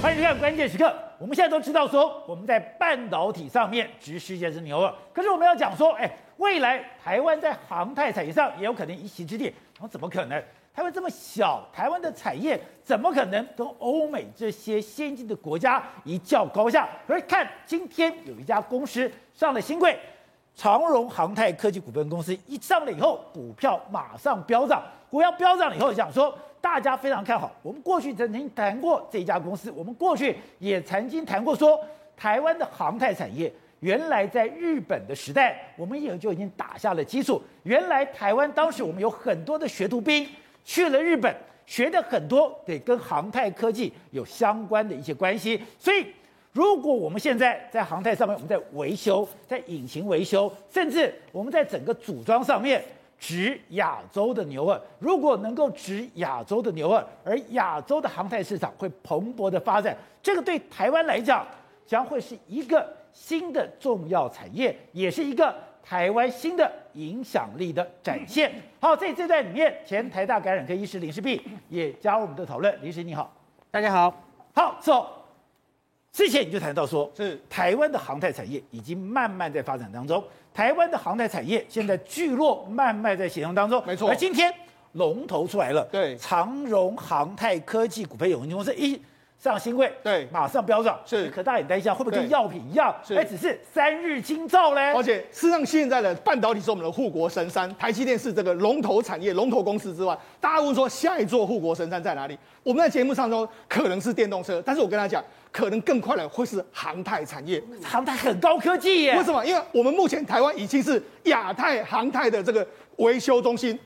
欢迎收看关键时刻。我们现在都知道说，我们在半导体上面值世界之牛耳。可是我们要讲说，哎，未来台湾在航太产业上也有可能一席之地。然后怎么可能？台湾这么小，台湾的产业怎么可能跟欧美这些先进的国家一较高下？可是看今天有一家公司上了新贵，长荣航太科技股份公司一上了以后，股票马上飙涨。股票飙涨了以后，讲说。大家非常看好，我们过去曾经谈过这家公司，我们过去也曾经谈过说，台湾的航太产业原来在日本的时代，我们也就已经打下了基础。原来台湾当时我们有很多的学徒兵去了日本，学的很多得跟航太科技有相关的一些关系。所以，如果我们现在在航太上面，我们在维修，在引擎维修，甚至我们在整个组装上面。执亚洲的牛二，如果能够指亚洲的牛二，而亚洲的航太市场会蓬勃的发展，这个对台湾来讲将会是一个新的重要产业，也是一个台湾新的影响力的展现。好，在这段里面，前台大感染科医师林世璧也加入我们的讨论。林师你好，大家好。好，走。之前你就谈到说，是台湾的航太产业已经慢慢在发展当中。台湾的航太产业现在聚落慢慢在形成当中，没错。而今天龙头出来了，对，长荣航太科技股份有限公司一上新贵，对，马上飙涨，是。可大家也担心，会不会跟药品一样？哎，只是三日清照嘞。而且事实上，现在的半导体是我们的护国神山，台积电是这个龙头产业、龙头公司之外，大家问说下一座护国神山在哪里？我们在节目上说可能是电动车，但是我跟他讲。可能更快的会是航太产业，航太很高科技耶。为什么？因为我们目前台湾已经是亚太航太的这个维修中心。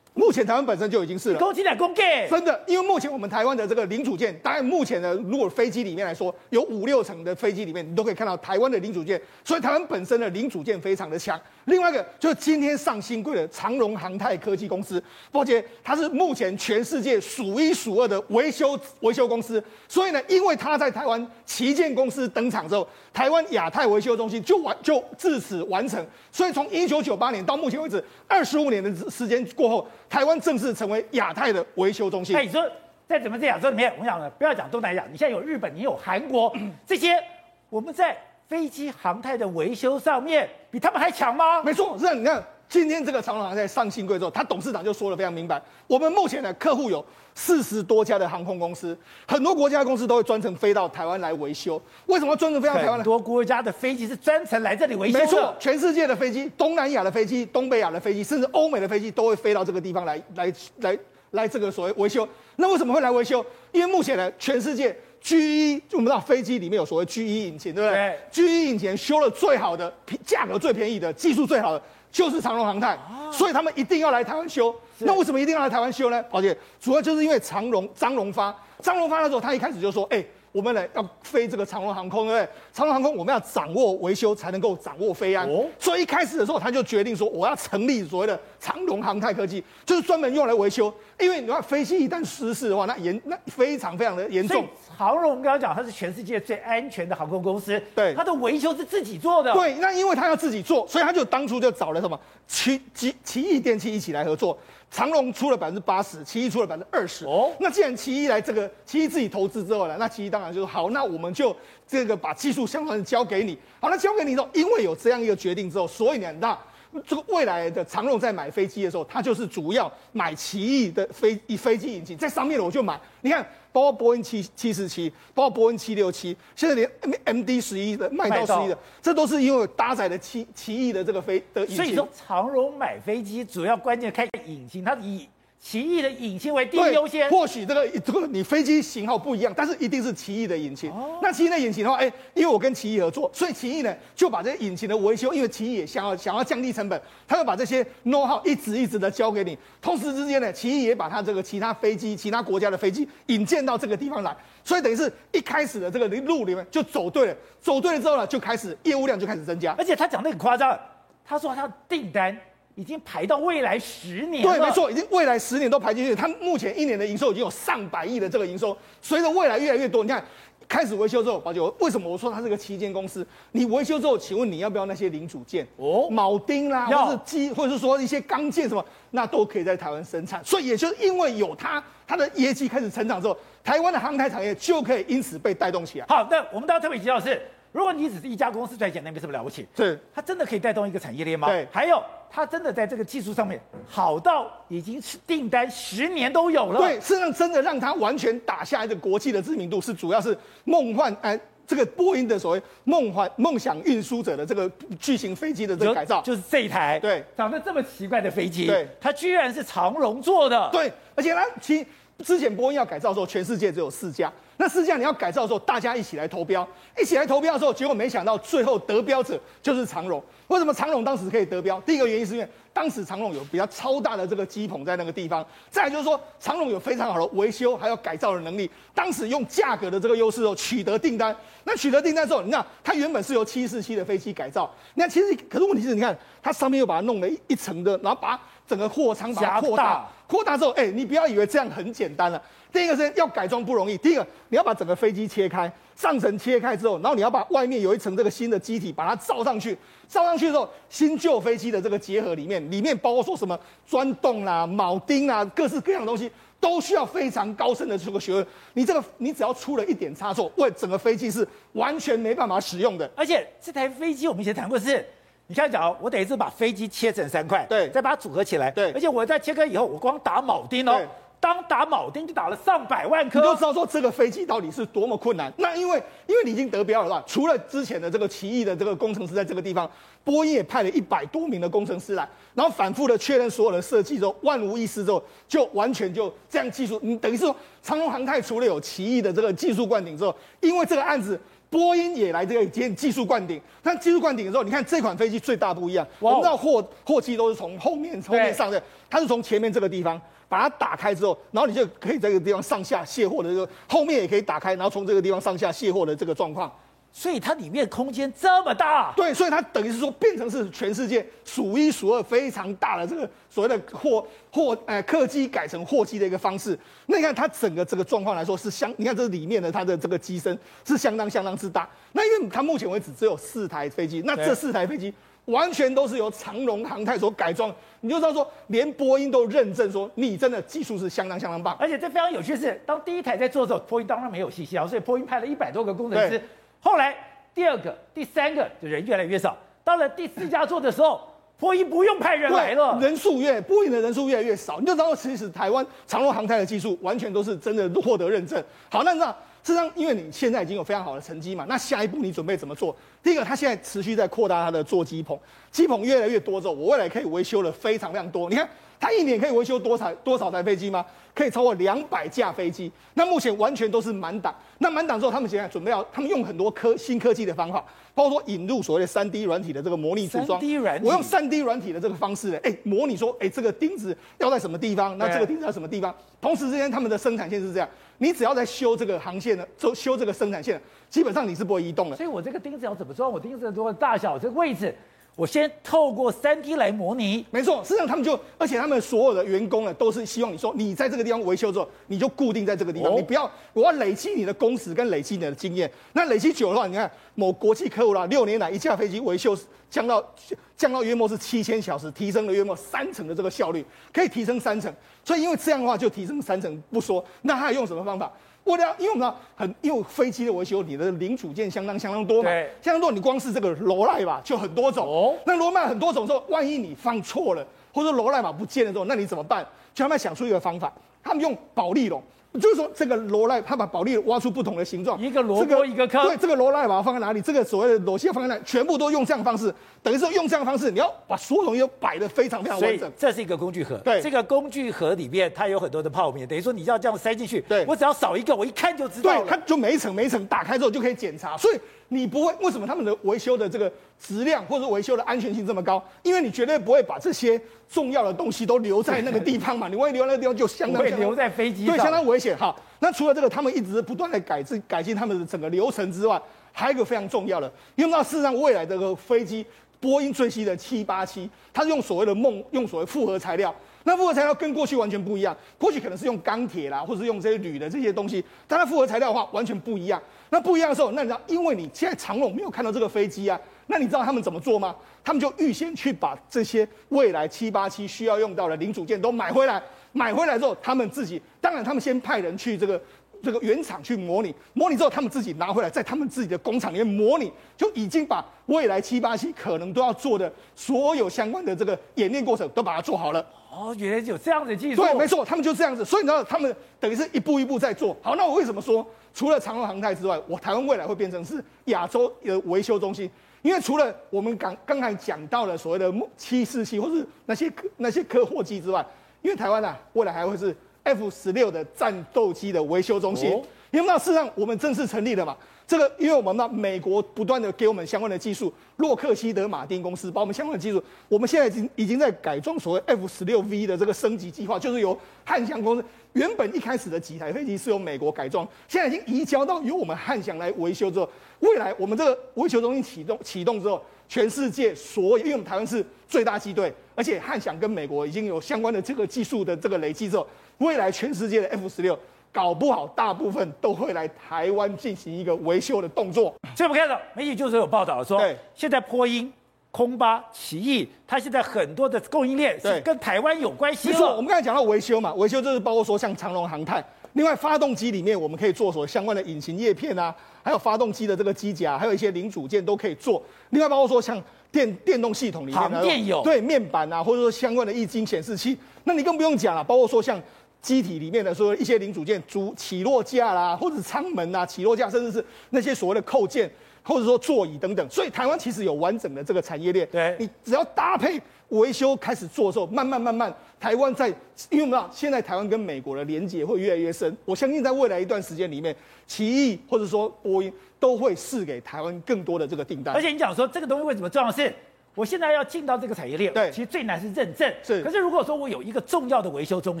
目前台湾本身就已经是了，攻击两恭喜！真的，因为目前我们台湾的这个零组件，当然目前的如果飞机里面来说，有五六成的飞机里面，你都可以看到台湾的零组件，所以台湾本身的零组件非常的强。另外一个就是今天上新贵的长荣航太科技公司，抱歉，它是目前全世界数一数二的维修维修公司，所以呢，因为它在台湾旗舰公司登场之后，台湾亚太维修中心就完就自此完成。所以从一九九八年到目前为止，二十五年的时间过后。台湾正式成为亚太的维修中心。那你说，在整个亚洲里面，我想呢，不要讲东南亚，你现在有日本，你有韩国，这些我们在飞机航太的维修上面比他们还强吗？没错，是。你看今天这个长荣航太上新贵之后，他董事长就说的非常明白，我们目前的客户有四十多家的航空公司，很多国家的公司都会专程飞到台湾来维修。为什么专程飞到台湾？很多国家的飞机是专程来这里维修。没错，全世界的飞机，东南亚的飞机、东北亚的飞机，甚至欧美的飞机都会飞到这个地方来来来来这个所谓维修。那为什么会来维修？因为目前呢，全世界 GE 就我们知道飞机里面有所谓 G 一引擎，对不对，对？G 一引擎修了最好的，价格最便宜的，技术最好的。就是长荣航太，所以他们一定要来台湾修。那为什么一定要来台湾修呢？而且主要就是因为长荣张荣发，张荣发那时候他一开始就说，哎、欸。我们呢要飞这个长龙航空，对不对？长龙航空我们要掌握维修，才能够掌握飞安。哦。所以一开始的时候，他就决定说，我要成立所谓的长龙航太科技，就是专门用来维修。因为你看飞机一旦失事的话，那严那非常非常的严重。长龙我们刚刚讲，它是全世界最安全的航空公司。对。它的维修是自己做的。对。那因为他要自己做，所以他就当初就找了什么奇奇奇异电器一起来合作。长荣出了百分之八十，奇异出了百分之二十。哦，那既然奇异来这个，奇异自己投资之后呢，那奇异当然就说好，那我们就这个把技术相关的交给你。好，那交给你之后，因为有这样一个决定之后，所以呢，那这个未来的长荣在买飞机的时候，他就是主要买奇异的飞飞机引擎，在上面我就买。你看。包括波音七七四七，包括波音七六七，现在连 M D 十一的麦道十一的，这都是因为搭载的奇奇异的这个飞的引擎。所以说，长荣买飞机主要关键看引擎，它以。奇异的引擎为第一优先，或许这个这个你飞机型号不一样，但是一定是奇异的引擎。哦、那奇异的引擎的话，哎、欸，因为我跟奇异合作，所以奇异呢就把这些引擎的维修，因为奇异也想要想要降低成本，他就把这些 know how 一直一直的交给你。同时之间呢，奇异也把他这个其他飞机、其他国家的飞机引荐到这个地方来，所以等于是一开始的这个路里面就走对了，走对了之后呢，就开始业务量就开始增加。而且他讲的很夸张，他说他的订单。已经排到未来十年了。对，没错，已经未来十年都排进去。它目前一年的营收已经有上百亿的这个营收，随着未来越来越多，你看开始维修之后，宝杰，为什么我说它是个旗舰公司？你维修之后，请问你要不要那些零组件？哦，铆钉啦，或者是机，或者是说一些钢件什么，那都可以在台湾生产。所以也就是因为有它，它的业绩开始成长之后，台湾的航太产业就可以因此被带动起来。好，那我们大家特别提到的是。如果你只是一家公司赚钱，那没什么了不起。是，它真的可以带动一个产业链吗？对。还有，它真的在这个技术上面好到已经是订单十年都有了。对，事实上真的让它完全打下一个国际的知名度，是主要是梦幻哎，这个波音的所谓梦幻梦想运输者的这个巨型飞机的这个改造，就，是这一台。对，长得这么奇怪的飞机，对，它居然是长龙做的。对，而且呢，其之前波音要改造的时候，全世界只有四家。那四家你要改造的时候，大家一起来投标，一起来投标的时候，结果没想到最后得标者就是长荣。为什么长荣当时可以得标？第一个原因是因为当时长荣有比较超大的这个机棚在那个地方，再来就是说长荣有非常好的维修还有改造的能力，当时用价格的这个优势哦取得订单。那取得订单之后，你看它原本是由七四七的飞机改造，那其实可是问题是你看它上面又把它弄了一一层的，然后把整个货舱把它扩大，扩大之后，哎，你不要以为这样很简单了。第一个是要改装不容易，第一个你要把整个飞机切开，上层切开之后，然后你要把外面有一层这个新的机体把它罩上去，罩上去之后，新旧飞机的这个结合里面，里面包括说什么钻洞啦、铆钉啦，各式各样的东西，都需要非常高深的这个学问。你这个你只要出了一点差错，为整个飞机是完全没办法使用的。而且这台飞机我们以前谈过是，你看讲，我等于是把飞机切成三块，对，再把它组合起来，对，而且我在切割以后，我光打铆钉哦。当打铆钉就打了上百万颗，你就知道说这个飞机到底是多么困难。那因为因为你已经得标了吧？除了之前的这个奇异的这个工程师在这个地方，波音也派了一百多名的工程师来，然后反复的确认所有的设计之后，万无一失之后，就完全就这样技术。你等于是说长荣航太除了有奇异的这个技术灌顶之后，因为这个案子，波音也来这个接技术灌顶。但技术灌顶的时候，你看这款飞机最大不一样，我们知道货货机都是从后面后面上的，它是从前面这个地方。把它打开之后，然后你就可以在这个地方上下卸货的这个后面也可以打开，然后从这个地方上下卸货的这个状况，所以它里面空间这么大。对，所以它等于是说变成是全世界数一数二非常大的这个所谓的货货呃客机改成货机的一个方式。那你看它整个这个状况来说是相，你看这里面的它的这个机身是相当相当之大。那因为它目前为止只有四台飞机，那这四台飞机。完全都是由长荣航太所改装，你就知道说，连波音都认证说你真的技术是相当相当棒。而且这非常有趣的是，当第一台在做的时候，波音当然没有信息啊，所以波音派了一百多个工程师。后来第二个、第三个就人越来越少，到了第四家做的时候，波音不用派人来了，人数越波音的人数越来越少，你就知道其实台湾长荣航太的技术完全都是真的获得认证。好，那那。事实上，因为你现在已经有非常好的成绩嘛，那下一步你准备怎么做？第一个，它现在持续在扩大它的座机棚，机棚越来越多之后，我未来可以维修的非常非常多。你看，它一年可以维修多少多少台飞机吗？可以超过两百架飞机。那目前完全都是满档。那满档之后，他们现在准备要，他们用很多科新科技的方法，包括说引入所谓的三 D 软体的这个模拟组装。3D 软体。我用三 D 软体的这个方式呢，哎，模拟说，哎，这个钉子要在什么地方？那这个钉子在什么地方？同时之间，他们的生产线是这样。你只要在修这个航线呢，就修这个生产线，基本上你是不会移动的。所以我这个钉子要怎么装？我钉子的多少大小，这个位置，我先透过三 D 来模拟。没错，实际上他们就，而且他们所有的员工呢，都是希望你说，你在这个地方维修之后，你就固定在这个地方，哦、你不要，我要累积你的工时跟累积你的经验。那累积久了的话，你看某国际客户啦，六年来一架飞机维修降到降到约莫是七千小时，提升了约莫三成的这个效率，可以提升三成。所以因为这样的话就提升三成不说，那他还用什么方法？为了，因为我们知道很，因为飞机的维修，你的零组件相当相当多嘛，对，相当多，你光是这个螺赖吧就很多种。哦，那螺赖很多种之后，万一你放错了，或者螺赖嘛不见了之后，那你怎么办？就他们想出一个方法，他们用保利龙。就是说，这个罗赖，他把保利挖出不同的形状，一个萝卜一个坑。对，这个罗赖把它放在哪里？这个所谓的螺蟹放在哪里？全部都用这样的方式，等于说用这样的方式，你要把所有东西都摆得非常非常完整。这是一个工具盒。对，这个工具盒里面它有很多的泡面，等于说你要这样塞进去。对，我只要扫一个，我一看就知道了。对，它就每一层每一层打开之后就可以检查，所以。你不会，为什么他们的维修的这个质量或者维修的安全性这么高？因为你绝对不会把这些重要的东西都留在那个地方嘛。你万一留在那个地方，就相当，相当会留在飞机上，对，相当危险哈。那除了这个，他们一直不断的改进改进他们的整个流程之外，还有一个非常重要的，因为那事实上未来这个飞机，波音最新的七八七，它是用所谓的梦，用所谓复合材料。那复合材料跟过去完全不一样，过去可能是用钢铁啦，或者是用这些铝的这些东西，但它复合材料的话完全不一样。那不一样的时候，那你知道，因为你现在长龙没有看到这个飞机啊，那你知道他们怎么做吗？他们就预先去把这些未来七八七需要用到的零组件都买回来，买回来之后，他们自己，当然他们先派人去这个。这个原厂去模拟，模拟之后他们自己拿回来，在他们自己的工厂里面模拟，就已经把未来七八七可能都要做的所有相关的这个演练过程都把它做好了。哦，原来有这样的技术。对，没错，他们就这样子。所以你知道，他们等于是一步一步在做好。那我为什么说，除了长荣航太之外，我台湾未来会变成是亚洲的维修中心？因为除了我们刚刚才讲到了所谓的七四七或是那些那些客货机之外，因为台湾啊，未来还会是。F 十六的战斗机的维修中心，因为那事实上我们正式成立了嘛。这个因为我们那美国不断的给我们相关的技术，洛克希德马丁公司把我们相关的技术，我们现在已经已经在改装所谓 F 十六 V 的这个升级计划，就是由汉翔公司原本一开始的几台飞机是由美国改装，现在已经移交到由我们汉翔来维修之后，未来我们这个维修中心启动启动之后，全世界所有，因为我们台湾是最大机队，而且汉翔跟美国已经有相关的这个技术的这个累积之后。未来全世界的 F 十六搞不好，大部分都会来台湾进行一个维修的动作。所以我们看到媒体就是有报道说，对，现在波音、空巴、奇异，它现在很多的供应链是跟台湾有关系。没错，我们刚才讲到维修嘛，维修就是包括说像长龙航太，另外发动机里面我们可以做所相关的引擎叶片啊，还有发动机的这个机甲，还有一些零组件都可以做。另外包括说像电电动系统里面，航电有对面板啊，或者说相关的液晶显示器，那你更不用讲了，包括说像。机体里面的说一些零组件，主起落架啦，或者舱门啊，起落架，甚至是那些所谓的扣件，或者说座椅等等。所以台湾其实有完整的这个产业链。对，你只要搭配维修开始做的时候，慢慢慢慢，台湾在，因为我们知道现在台湾跟美国的连接会越来越深。我相信在未来一段时间里面，奇异或者说波音都会试给台湾更多的这个订单。而且你讲说这个东西为什么重要是？我现在要进到这个产业链，对，其实最难是认证。是，可是如果说我有一个重要的维修中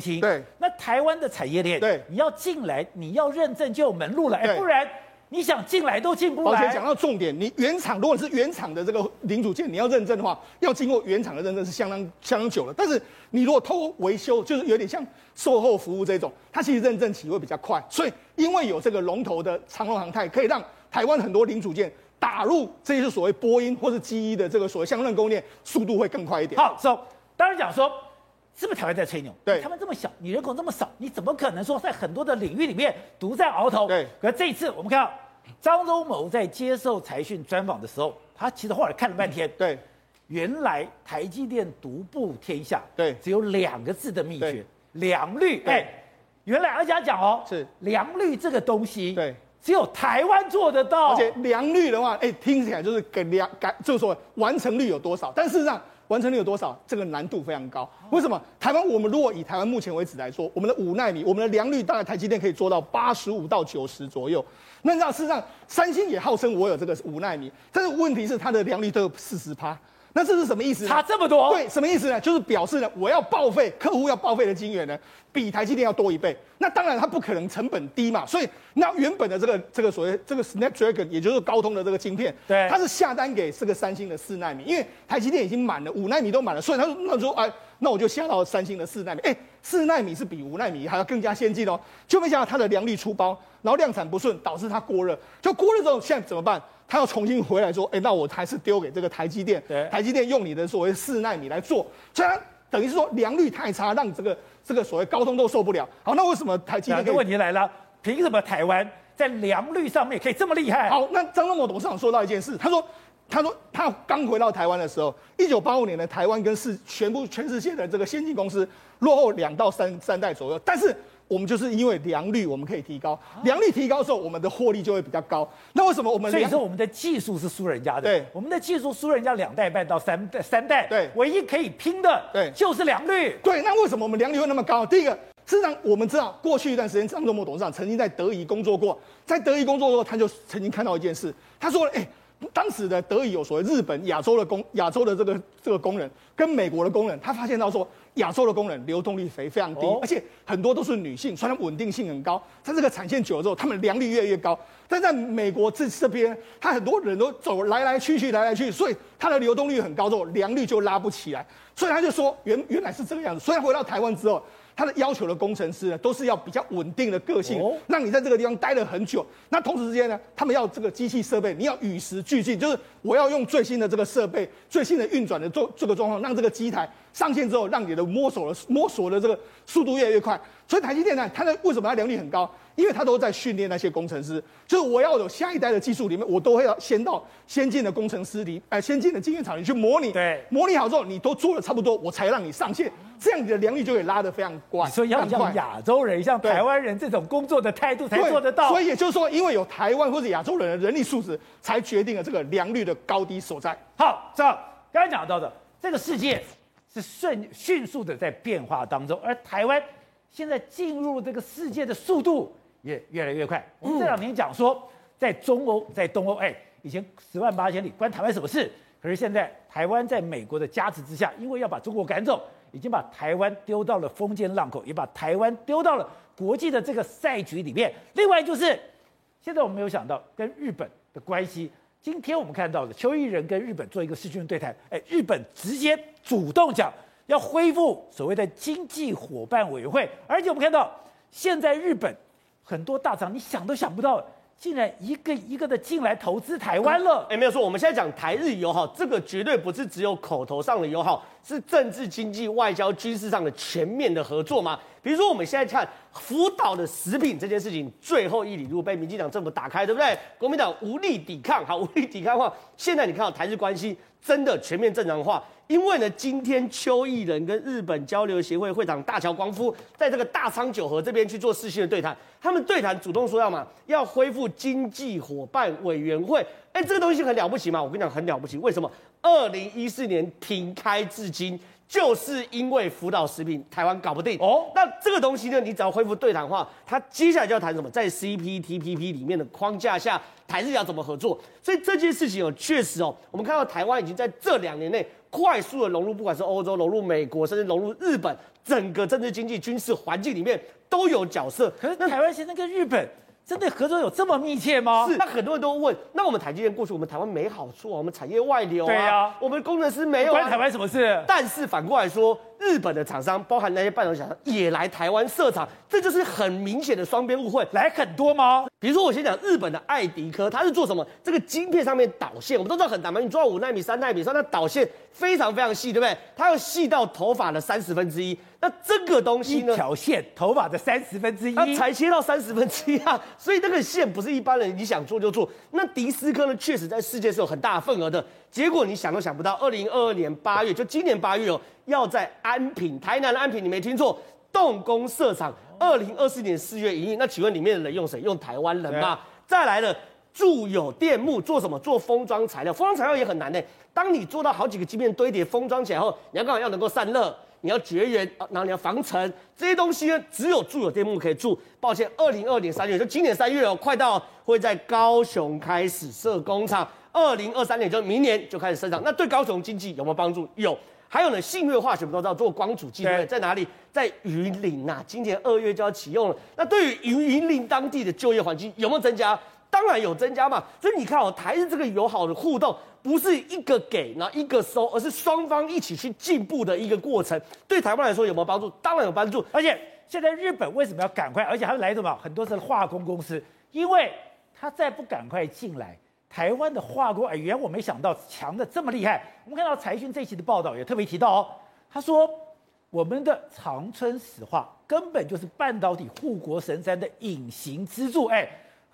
心，对，那台湾的产业链，对，你要进来，你要认证就有门路了，哎，不然你想进来都进不来。而且讲到重点，你原厂如果是原厂的这个零组件，你要认证的话，要经过原厂的认证是相当相当久了。但是你如果透过维修，就是有点像售后服务这种，它其实认证起会比较快。所以因为有这个龙头的长隆航太，可以让台湾很多零组件。打入这些所谓波音或是机翼的这个所谓相关供应链，速度会更快一点。好，所以当然讲说，是不是台湾在吹牛？对，台湾这么小，你人口这么少，你怎么可能说在很多的领域里面独占鳌头？对。可是这一次我们看到张忠谋在接受财讯专访的时候，他其实后来看了半天，对，原来台积电独步天下，对，只有两个字的秘诀，良率。哎，原来而且他讲哦，是良率这个东西，对。只有台湾做得到，而且良率的话，哎，听起来就是给良改，就是说完成率有多少？但事实上，完成率有多少，这个难度非常高。为什么？台湾我们如果以台湾目前为止来说，我们的五纳米，我们的良率大概台积电可以做到八十五到九十左右。那你知道，事实上，三星也号称我有这个五纳米，但是问题是它的良率都有四十趴。那这是什么意思？差这么多？对，什么意思呢？就是表示呢，我要报废，客户要报废的晶圆呢，比台积电要多一倍。那当然，它不可能成本低嘛。所以，那原本的这个这个所谓这个 Snapdragon，也就是高通的这个晶片，对，它是下单给这个三星的四纳米，因为台积电已经满了，五纳米都满了，所以他说，那说，哎，那我就下到三星的四纳米。哎，四纳米是比五纳米还要更加先进哦。就没想到它的良率出包，然后量产不顺，导致它过热。就过热之后，现在怎么办？他要重新回来说，哎，那我还是丢给这个台积电。对，台积电用你的所谓四纳米来做，所以它等于是说良率太差，让这个这个所谓高通都受不了。好，那为什么台积电？问题来了，凭什么台湾在良率上面可以这么厉害？好，那张忠谋董事长说到一件事，他说，他说他刚回到台湾的时候，一九八五年的台湾跟世全部全世界的这个先进公司落后两到三三代左右，但是。我们就是因为良率我们可以提高，良率提高的时候，我们的获利就会比较高。那为什么我们？所以说我们的技术是输人家的。对，我们的技术输人家两代半到三代三代。对，唯一可以拼的，对，就是良率。对，那为什么我们良率会那么高？第一个，事实上我们知道，过去一段时间，张忠谋董事长曾经在德仪工作过，在德仪工作过，他就曾经看到一件事，他说：“哎。”当时的德仪有所谓日本亚洲的工亚洲的这个这个工人跟美国的工人，他发现到说亚洲的工人流动率非非常低，而且很多都是女性，所以稳定性很高，在这个产线久了之后，他们良率越来越高。但在美国这这边，他很多人都走来来去去，来来去去，所以它的流动率很高，之后良率就拉不起来。所以他就说原原来是这个样子。所以回到台湾之后，他的要求的工程师呢，都是要比较稳定的个性，让你在这个地方待了很久。那同时之间呢，他们要这个机器设备，你要与时俱进，就是我要用最新的这个设备、最新的运转的这这个状况，让这个机台上线之后，让你的摸索的摸索的这个速度越来越快。所以台积电呢，它的为什么它良率很高？因为他都在训练那些工程师，就是我要有下一代的技术里面，我都会要先到先进的工程师里，呃，先进的经验场里去模拟。对，模拟好之后，你都做了差不多，我才让你上线，这样你的良率就会拉得非常快。所以要像亚洲人、像台湾人这种工作的态度才做得到。所以也就是说，因为有台湾或者亚洲人的人力素质，才决定了这个良率的高低所在。好，这刚才讲到的，这个世界是迅迅速的在变化当中，而台湾现在进入这个世界的速度。也越来越快。我们这两年讲说，在中欧、在东欧，哎，以前十万八千里关台湾什么事？可是现在台湾在美国的加持之下，因为要把中国赶走，已经把台湾丢到了风尖浪口，也把台湾丢到了国际的这个赛局里面。另外就是，现在我们没有想到跟日本的关系。今天我们看到的邱毅仁跟日本做一个视讯对谈，哎，日本直接主动讲要恢复所谓的经济伙伴委员会，而且我们看到现在日本。很多大厂，你想都想不到，竟然一个一个的进来投资台湾了。哎，没有错，我们现在讲台日友好，这个绝对不是只有口头上的友好，是政治、经济、外交、军事上的全面的合作嘛。比如说，我们现在看福岛的食品这件事情，最后一里路被民进党政府打开，对不对？国民党无力抵抗，好，无力抵抗的话，现在你看到台日关系真的全面正常化。因为呢，今天邱义仁跟日本交流协会会长大桥光夫在这个大仓九和这边去做视讯的对谈，他们对谈主动说要嘛，要恢复经济伙伴委员会，哎，这个东西很了不起嘛，我跟你讲很了不起，为什么？二零一四年停开至今。就是因为福岛食品台湾搞不定哦，那这个东西呢，你只要恢复对谈的话，他接下来就要谈什么？在 CPTPP 里面的框架下，台日要怎么合作？所以这件事情哦，确实哦，我们看到台湾已经在这两年内快速的融入，不管是欧洲融入美国，甚至融入日本，整个政治、经济、军事环境里面都有角色。可是那台湾现在跟日本。真的合作有这么密切吗？是，那很多人都问，那我们台积电过去，我们台湾没好处啊，我们产业外流啊，对啊，我们工程师没有啊，关台湾什么事？但是反过来说。日本的厂商，包含那些半导体厂商，也来台湾设厂，这就是很明显的双边误会。来很多吗？比如说，我先讲日本的爱迪科，它是做什么？这个晶片上面导线，我们都知道很难嘛，你做到五纳米、三纳米，说那导线非常非常细，对不对？它要细到头发的三十分之一。那这个东西呢？一条线，头发的三十分之一，它才切到三十分之一啊！所以这个线不是一般人你想做就做。那迪斯科呢，确实在世界是有很大的份额的。结果你想都想不到，二零二二年八月，就今年八月哦，要在安平，台南的安平，你没听错，动工设厂。二零二四年四月营业。那请问里面的人用谁？用台湾人吗？再来了，住有电木做什么？做封装材料。封装材料也很难呢。当你做到好几个晶片堆叠封装起来后，你要干嘛？要能够散热，你要绝缘，然后你要防尘，这些东西呢，只有住友电木可以住。抱歉，二零二二年三月，就今年三月哦，快到会在高雄开始设工厂。二零二三年就明年就开始生产，那对高雄经济有没有帮助？有。还有呢，信越化学我们都知道做光阻剂，对，在哪里？在云林呐、啊，今年二月就要启用了。那对于云云林当地的就业环境有没有增加？当然有增加嘛。所以你看哦，台日这个友好的互动，不是一个给，然后一个收，而是双方一起去进步的一个过程。对台湾来说有没有帮助？当然有帮助。而且现在日本为什么要赶快？而且还来什么？很多是化工公司，因为他再不赶快进来。台湾的化工，哎，原来我没想到强的这么厉害。我们看到财讯这期的报道也特别提到哦，他说我们的长春石化根本就是半导体护国神山的隐形支柱，哎。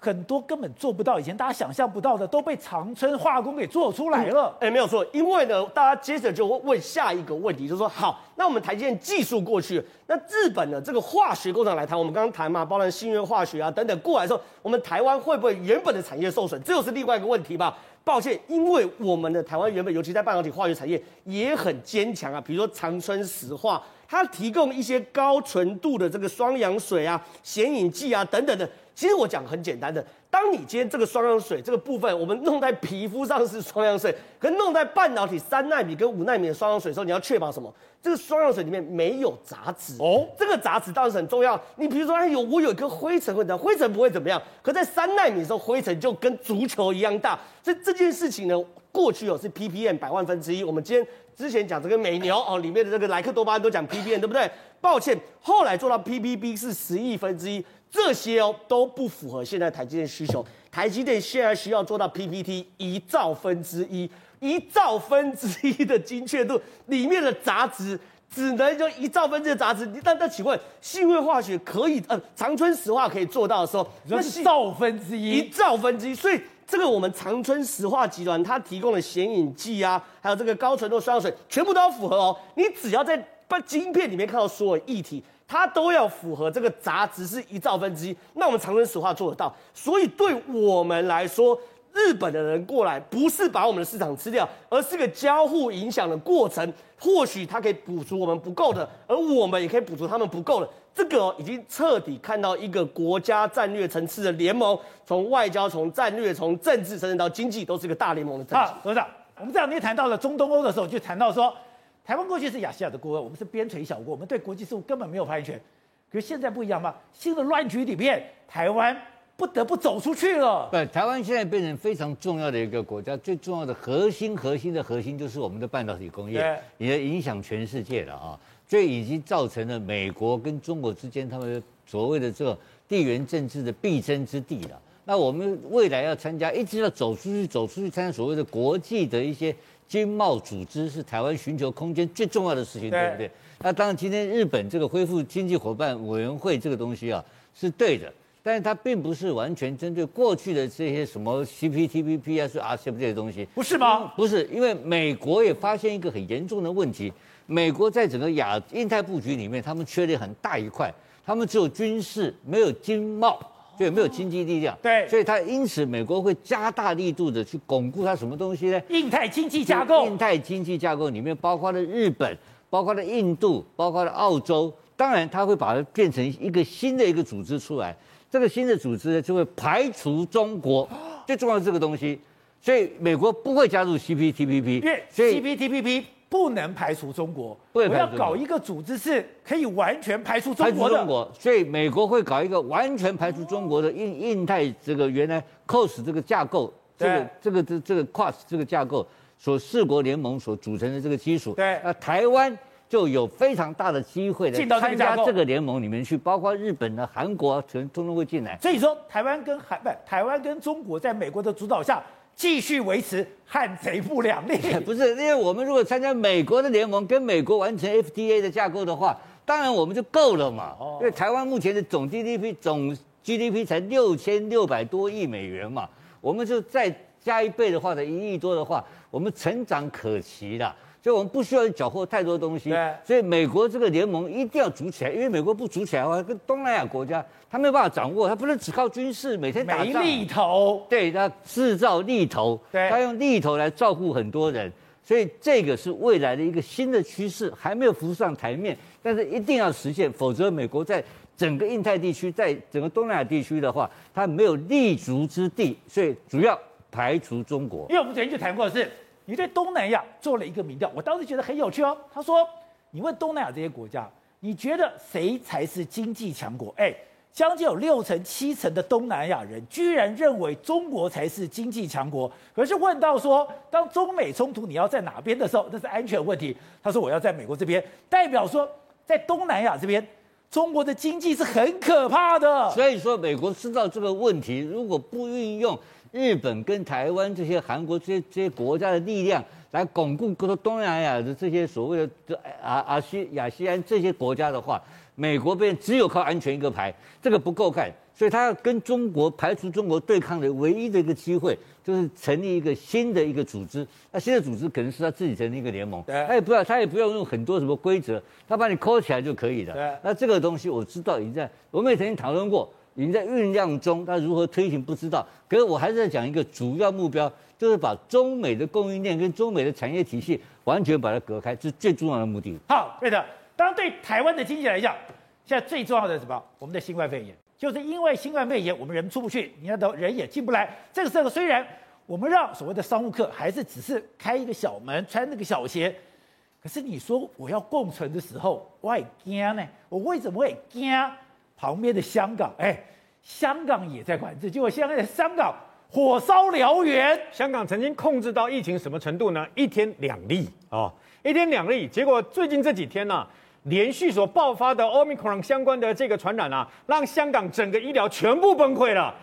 很多根本做不到，以前大家想象不到的都被长春化工给做出来了。哎、嗯，没有错，因为呢，大家接着就会问下一个问题，就是说，好，那我们台积电技术过去，那日本的这个化学工厂来谈，我们刚刚谈嘛，包含信越化学啊等等过来的时候，我们台湾会不会原本的产业受损？这又是另外一个问题吧？抱歉，因为我们的台湾原本尤其在半导体化学产业也很坚强啊，比如说长春石化，它提供一些高纯度的这个双氧水啊、显影剂啊等等的。其实我讲很简单的，当你今天这个双氧水这个部分，我们弄在皮肤上是双氧水，可是弄在半导体三纳米跟五纳米的双氧水的时候，你要确保什么？这个双氧水里面没有杂质哦。这个杂质当然是很重要。你比如说，哎有我有一颗灰尘会怎样？灰尘不会怎么样。可在三纳米的时候，灰尘就跟足球一样大。所以这件事情呢，过去哦是 ppm 百万分之一。我们今天之前讲这个美牛哦，里面的这个莱克多巴胺都讲 ppm，对不对？抱歉，后来做到 ppb 是十亿分之一。这些哦都不符合现在台积电需求。台积电现在需要做到 PPT 一兆分之一，一兆分之一的精确度，里面的杂质只能就一兆分之一的杂质。但但请问，信义化学可以呃长春石化可以做到的时候，那是兆分之一，一兆分之一。所以这个我们长春石化集团它提供的显影剂啊，还有这个高纯度双氧水，全部都要符合哦。你只要在把晶片里面看到所有液体。它都要符合这个杂质是一兆分之一，那我们长春石化做得到，所以对我们来说，日本的人过来不是把我们的市场吃掉，而是个交互影响的过程。或许它可以补足我们不够的，而我们也可以补足他们不够的。这个已经彻底看到一个国家战略层次的联盟，从外交、从战略、从政治，甚至到经济，都是一个大联盟的。好，董事长，我们这两天谈到了中东欧的时候，就谈到说。台湾过去是亚细亚的孤儿，我们是边陲小国，我们对国际事务根本没有发言权。可是现在不一样嘛，新的乱局里面，台湾不得不走出去了。对，台湾现在变成非常重要的一个国家，最重要的核心、核心的核心就是我们的半导体工业，也影响全世界了啊！所以已经造成了美国跟中国之间他们所谓的这个地缘政治的必争之地了。那我们未来要参加，一直要走出去，走出去参加所谓的国际的一些。经贸组织是台湾寻求空间最重要的事情，对，对不对？那当然，今天日本这个恢复经济伙伴委员会这个东西啊，是对的，但是它并不是完全针对过去的这些什么 CPTPP 啊、是 RCEP 这些东西，不是吗？不是，因为美国也发现一个很严重的问题，美国在整个亚印太布局里面，他们缺了很大一块，他们只有军事，没有经贸。就没有经济力量，对，所以他因此美国会加大力度的去巩固它什么东西呢？印太经济架构，印太经济架构里面包括了日本，包括了印度，包括了澳洲，当然它会把它变成一个新的一个组织出来。这个新的组织呢，就会排除中国，最重要的这个东西，所以美国不会加入 CPTPP，因为 CPTPP。不能排除中国，我要搞一个组织是可以完全排除中国的。中国，所以美国会搞一个完全排除中国的印印太这个原来 QUAD 这个架构，这个这个这这个 QUAD 这个架构所四国联盟所组成的这个基础。对，那台湾就有非常大的机会来参加这个联盟里面去，包括日本的、韩国全通通会进来。所以说，台湾跟韩不，台湾跟中国在美国的主导下。继续维持汉贼不两立，不是因为我们如果参加美国的联盟，跟美国完成 FTA 的架构的话，当然我们就够了嘛。因为台湾目前的总 GDP 总 GDP 才六千六百多亿美元嘛，我们就再加一倍的话的一亿多的话，我们成长可期的。所以我们不需要缴获太多东西，所以美国这个联盟一定要组起来，因为美国不组起来的话，跟东南亚国家他没有办法掌握，他不能只靠军事每天打仗，没利头，对，他制造力头，对他用力头来照顾很多人，所以这个是未来的一个新的趋势，还没有浮上台面，但是一定要实现，否则美国在整个印太地区，在整个东南亚地区的话，它没有立足之地，所以主要排除中国。因为我们之前就谈过的是。你对东南亚做了一个民调，我当时觉得很有趣哦。他说：“你问东南亚这些国家，你觉得谁才是经济强国？哎，将近有六成、七成的东南亚人居然认为中国才是经济强国。可是问到说，当中美冲突你要在哪边的时候，那是安全问题。他说我要在美国这边，代表说在东南亚这边，中国的经济是很可怕的。所以说，美国知道这个问题，如果不运用。”日本跟台湾这些韩国这些这些国家的力量来巩固各个东南亚的这些所谓的阿阿西亚西安这些国家的话，美国边只有靠安全一个牌，这个不够看，所以他要跟中国排除中国对抗的唯一的一个机会，就是成立一个新的一个组织。那新的组织可能是他自己成立一个联盟，他也不要他也不要用很多什么规则，他把你扣起来就可以了。那这个东西我知道已经在，我们也曾经讨论过。已经在酝酿中，它如何推行不知道。可是我还是在讲一个主要目标，就是把中美的供应链跟中美的产业体系完全把它隔开，这是最重要的目的。好，对的。当对台湾的经济来讲，现在最重要的是什么？我们的新冠肺炎。就是因为新冠肺炎，我们人出不去，你看到人也进不来。这个时候虽然我们让所谓的商务客还是只是开一个小门，穿那个小鞋，可是你说我要共存的时候，我会惊呢？我为什么会惊？旁边的香港，哎，香港也在管制，结果现在香港火烧燎原。香港曾经控制到疫情什么程度呢？一天两例哦，一天两例。结果最近这几天呢、连续所爆发的 Omicron 相关的这个传染啊，让香港整个医疗全部崩溃了。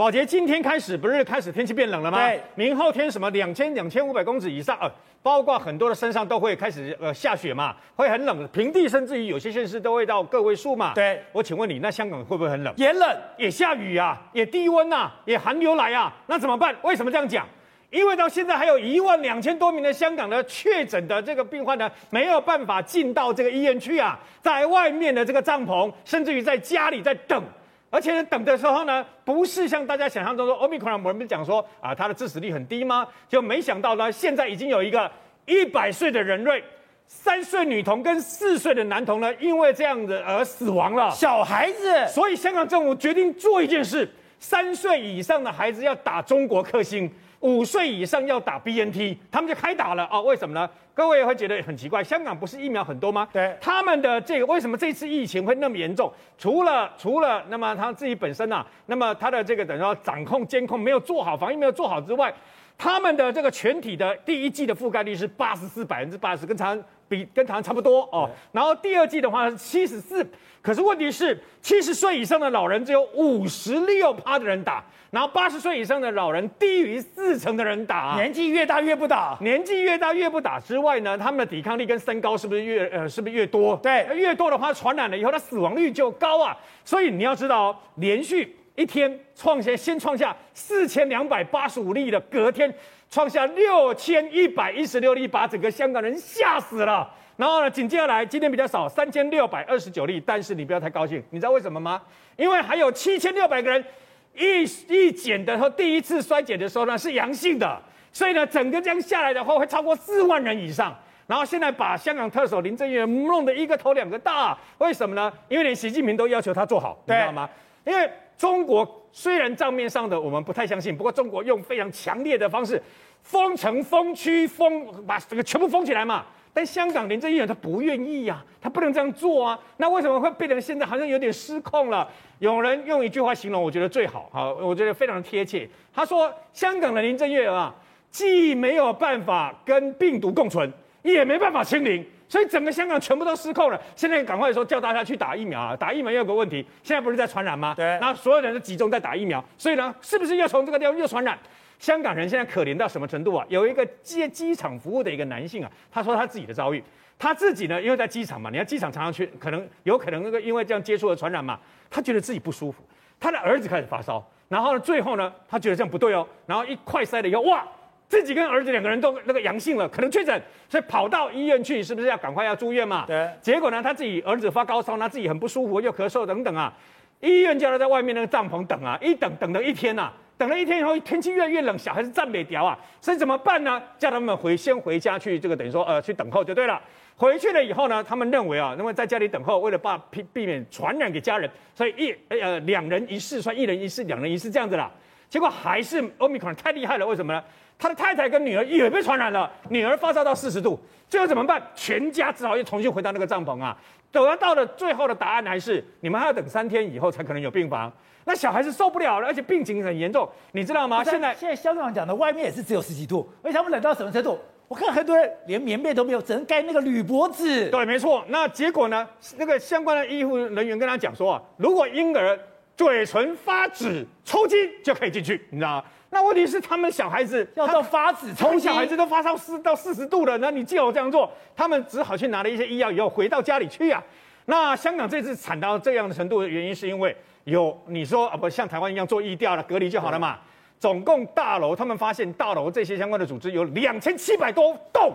宝杰，今天开始不是开始天气变冷了吗？对，明后天什么两千两千五百公尺以上，呃，包括很多的山上都会开始呃下雪嘛，会很冷，平地甚至于有些县市都会到个位数嘛。对，我请问你，那香港会不会很冷？也冷，也下雨啊，也低温呐、啊，也寒流来啊，那怎么办？为什么这样讲？因为到现在还有一万两千多名的香港的确诊的这个病患呢，没有办法进到这个医院去啊，在外面的这个帐篷，甚至于在家里在等。而且呢等的时候呢，不是像大家想象中说，Omicron 我们不是讲说啊，它的致死率很低吗？就没想到呢，现在已经有一个一百岁的人类，三岁女童跟四岁的男童呢，因为这样子而死亡了。小孩子，所以香港政府决定做一件事：三岁以上的孩子要打中国克星。五岁以上要打 BNT，他们就开打了哦。为什么呢？各位会觉得很奇怪，香港不是疫苗很多吗？对，他们的这个为什么这次疫情会那么严重？除了除了那么他自己本身啊，那么他的这个等于说掌控监控没有做好，防疫没有做好之外，他们的这个全体的第一季的覆盖率是八十四百分之八十，跟台湾比跟台湾差不多哦。然后第二季的话是七十四，可是问题是七十岁以上的老人只有五十六趴的人打。然后八十岁以上的老人低于四成的人打，啊，年纪越大越不打，年纪越大越不打之外呢，他们的抵抗力跟身高是不是越呃是不是越多？对，越多的话传染了以后，他死亡率就高啊。所以你要知道哦，连续一天创下先创下四千两百八十五例的，隔天创下六千一百一十六例，把整个香港人吓死了。然后呢，紧接下来今天比较少，三千六百二十九例，但是你不要太高兴，你知道为什么吗？因为还有七千六百个人。一一检的时候，第一次筛检的时候呢是阳性的，所以呢整个这样下来的话会超过四万人以上。然后现在把香港特首林郑月娥弄得一个头两个大，为什么呢？因为连习近平都要求他做好，你知道吗？因为中国虽然账面上的我们不太相信，不过中国用非常强烈的方式封城、封区、封把这个全部封起来嘛。但香港林郑月娥他不愿意呀、啊，他不能这样做啊。那为什么会变成现在好像有点失控了？有人用一句话形容，我觉得最好，好，我觉得非常贴切。他说：“香港的林郑月娥啊，既没有办法跟病毒共存，也没办法清零，所以整个香港全部都失控了。现在赶快说叫大家去打疫苗啊！打疫苗又有个问题，现在不是在传染吗？对，然后所有人都集中在打疫苗，所以呢，是不是又从这个地方又传染？”香港人现在可怜到什么程度啊？有一个接机场服务的一个男性啊，他说他自己的遭遇，他自己呢，因为在机场嘛，你看机场常常去，可能有可能那个因为这样接触了传染嘛，他觉得自己不舒服，他的儿子开始发烧，然后呢，最后呢，他觉得这样不对哦，然后一快筛了以后，哇，自己跟儿子两个人都那个阳性了，可能确诊，所以跑到医院去，是不是要赶快要住院嘛？对。结果呢，他自己儿子发高烧，他自己很不舒服，又咳嗽等等啊，医院叫他在外面那个帐篷等啊，一等等了一天呐、啊。等了一天以后，天气越来越冷，小孩子站不了啊，所以怎么办呢？叫他们回先回家去，这个等于说呃去等候就对了。回去了以后呢，他们认为啊，那么在家里等候，为了怕避避免传染给家人，所以一呃两人一室，算一人一室，两人一室这样子啦。结果还是 Omicron 太厉害了，为什么呢？他的太太跟女儿也被传染了，女儿发烧到四十度，最后怎么办？全家只好又重新回到那个帐篷啊。得到的最后的答案还是，你们还要等三天以后才可能有病房。那小孩子受不了了，而且病情很严重，你知道吗？现在现在香港讲的外面也是只有十几度，而且他们冷到什么程度？我看很多人连棉被都没有，只能盖那个铝箔纸。对，没错。那结果呢？那个相关的医护人员跟他讲说啊，如果婴儿嘴唇发紫抽筋就可以进去，你知道吗？那问题是他们小孩子要到发紫从，小孩子都发烧四到四十度了，那你叫我这样做，他们只好去拿了一些医药以后回到家里去呀、啊。那香港这次惨到这样的程度的原因，是因为。有你说啊，不像台湾一样做疫调了，隔离就好了嘛？总共大楼他们发现大楼这些相关的组织有两千七百多栋，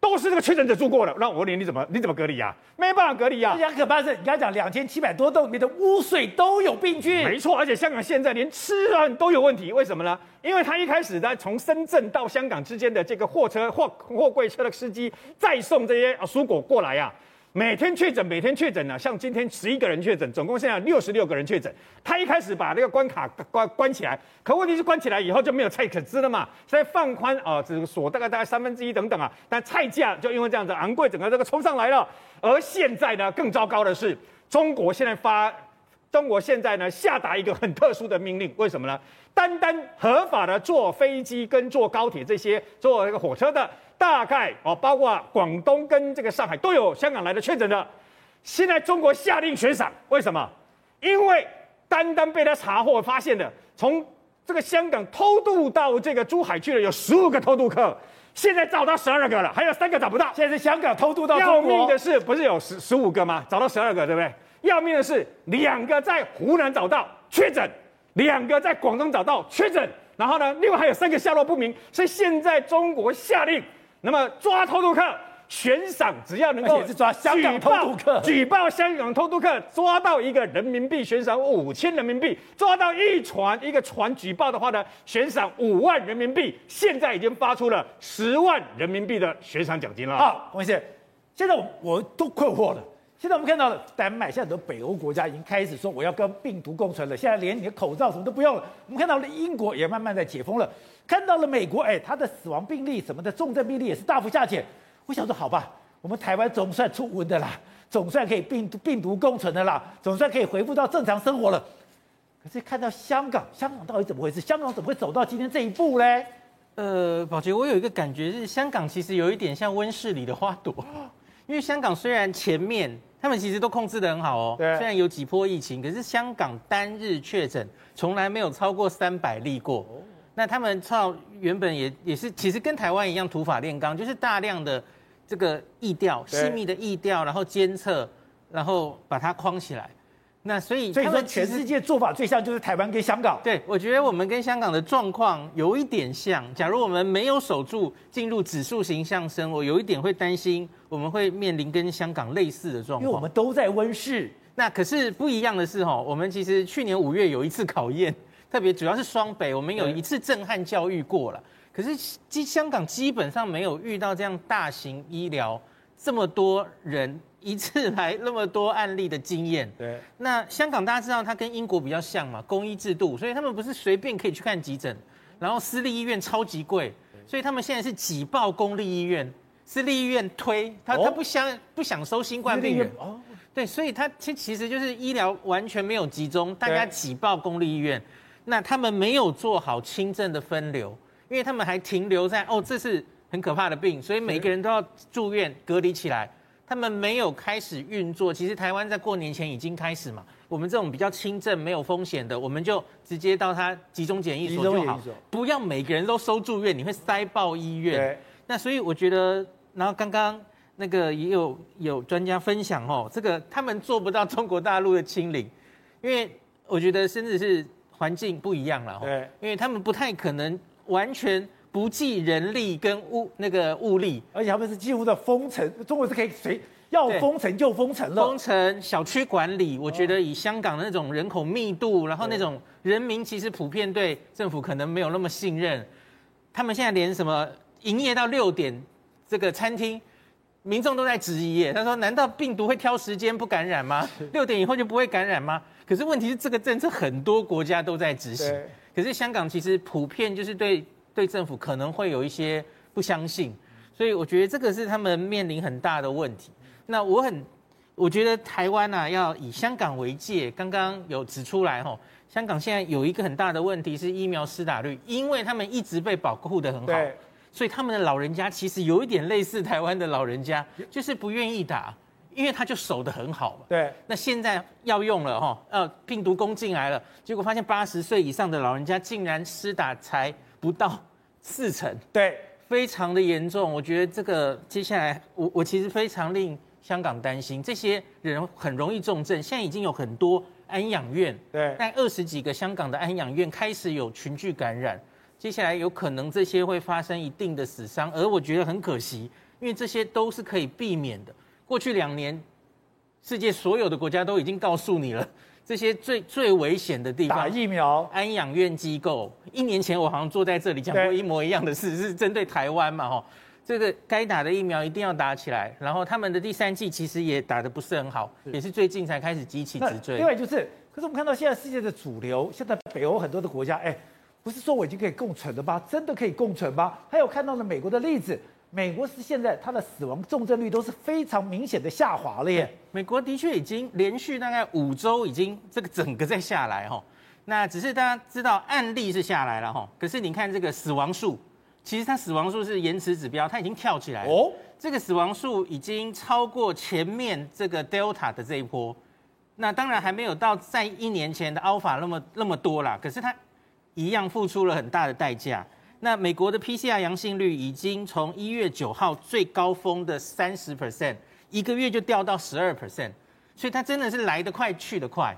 都是这个确诊者住过的。那我问你，你怎么你怎么隔离呀？没办法隔离呀。更可怕的是，你刚才讲两千七百多栋里面的污水都有病菌。没错，而且香港现在连吃啊都有问题，为什么呢？因为他一开始呢从深圳到香港之间的这个货车货货柜车的司机再送这些啊蔬果过来呀。每天确诊，每天确诊呢，像今天十一个人确诊，总共现在六十六个人确诊。他一开始把那个关卡关关起来，可问题是关起来以后就没有菜可吃了嘛，所以放宽啊，这个锁大概大概三分之一等等啊，但菜价就因为这样子昂贵，整个这个冲上来了。而现在呢，更糟糕的是，中国现在发。中国现在呢，下达一个很特殊的命令，为什么呢？单单合法的坐飞机跟坐高铁这些坐那个火车的，大概哦，包括广东跟这个上海都有香港来的确诊的。现在中国下令悬赏，为什么？因为单单被他查获发现的，从这个香港偷渡到这个珠海去的有十五个偷渡客，现在找到十二个了，还有三个找不到。现在是香港偷渡到中国。要命的是，不是有十十五个吗？找到十二个，对不对？要命的是，两个在湖南找到确诊，两个在广东找到确诊，然后呢，另外还有三个下落不明。所以现在中国下令，那么抓偷渡客悬赏，只要能够是抓香港偷渡客，举报香港偷渡客，抓到一个人民币悬赏五千人民币，抓到一船一个船举报的话呢，悬赏五万人民币。现在已经发出了十万人民币的悬赏奖金了。好，王先生，现在我我都困惑了。现在我们看到了丹麦，现在很多北欧国家已经开始说我要跟病毒共存了。现在连你的口罩什么都不用了。我们看到了英国也慢慢在解封了，看到了美国，哎，它的死亡病例什么的重症病例也是大幅下减。我想说，好吧，我们台湾总算出温的啦，总算可以病毒病毒共存的啦，总算可以恢复到正常生活了。可是看到香港，香港到底怎么回事？香港怎么会走到今天这一步呢？呃，宝杰，我有一个感觉是，香港其实有一点像温室里的花朵，因为香港虽然前面。他们其实都控制的很好哦，对虽然有几波疫情，可是香港单日确诊从来没有超过三百例过。哦、那他们操原本也也是，其实跟台湾一样土法炼钢，就是大量的这个意调，细密的意调，然后监测，然后把它框起来。那所以，所以说全世界做法最像就是台湾跟香港。对，我觉得我们跟香港的状况有一点像。假如我们没有守住进入指数型上升，我有一点会担心我们会面临跟香港类似的状况。因为我们都在温室。那可是不一样的是哈，我们其实去年五月有一次考验，特别主要是双北，我们有一次震撼教育过了。可是基香港基本上没有遇到这样大型医疗这么多人。一次来那么多案例的经验，对。那香港大家知道，它跟英国比较像嘛，公医制度，所以他们不是随便可以去看急诊，然后私立医院超级贵，所以他们现在是挤爆公立医院，私立医院推他，他不想不想收新冠病人，哦，对，所以他其其实就是医疗完全没有集中，大家挤爆公立医院，那他们没有做好轻症的分流，因为他们还停留在哦，这是很可怕的病，所以每个人都要住院隔离起来。他们没有开始运作，其实台湾在过年前已经开始嘛。我们这种比较轻症、没有风险的，我们就直接到他集中检疫所就好，不要每个人都收住院，你会塞爆医院。那所以我觉得，然后刚刚那个也有有专家分享哦，这个他们做不到中国大陆的清零，因为我觉得甚至是环境不一样了。对，因为他们不太可能完全。不计人力跟物那个物力，而且他们是几乎的封城，中国是可以随要封城就封城了。封城小区管理，我觉得以香港的那种人口密度，然后那种人民其实普遍对政府可能没有那么信任。他们现在连什么营业到六点，这个餐厅民众都在质疑耶。他说：“难道病毒会挑时间不感染吗？六点以后就不会感染吗？”可是问题是，这个政策很多国家都在执行，可是香港其实普遍就是对。对政府可能会有一些不相信，所以我觉得这个是他们面临很大的问题。那我很，我觉得台湾呢、啊、要以香港为界。刚刚有指出来吼，香港现在有一个很大的问题是疫苗施打率，因为他们一直被保护的很好，对所以他们的老人家其实有一点类似台湾的老人家，就是不愿意打，因为他就守得很好。对，那现在要用了哈，呃，病毒攻进来了，结果发现八十岁以上的老人家竟然施打才不到。四成，对，非常的严重。我觉得这个接下来，我我其实非常令香港担心，这些人很容易重症。现在已经有很多安养院，对，但二十几个香港的安养院开始有群聚感染，接下来有可能这些会发生一定的死伤，而我觉得很可惜，因为这些都是可以避免的。过去两年，世界所有的国家都已经告诉你了。这些最最危险的地方，打疫苗、安养院机构。一年前我好像坐在这里讲过一模一样的事，是针对台湾嘛？哈，这个该打的疫苗一定要打起来。然后他们的第三季其实也打的不是很好，是也是最近才开始急起直追。另外就是，可是我们看到现在世界的主流，现在北欧很多的国家，哎，不是说我已经可以共存了吗？真的可以共存吗？还有看到了美国的例子。美国是现在它的死亡重症率都是非常明显的下滑了耶。美国的确已经连续大概五周已经这个整个在下来哈。那只是大家知道案例是下来了哈，可是你看这个死亡数，其实它死亡数是延迟指标，它已经跳起来了。哦，这个死亡数已经超过前面这个 Delta 的这一波。那当然还没有到在一年前的 Alpha 那么那么多啦，可是它一样付出了很大的代价。那美国的 PCR 阳性率已经从一月九号最高峰的三十 percent，一个月就掉到十二 percent，所以它真的是来得快去得快。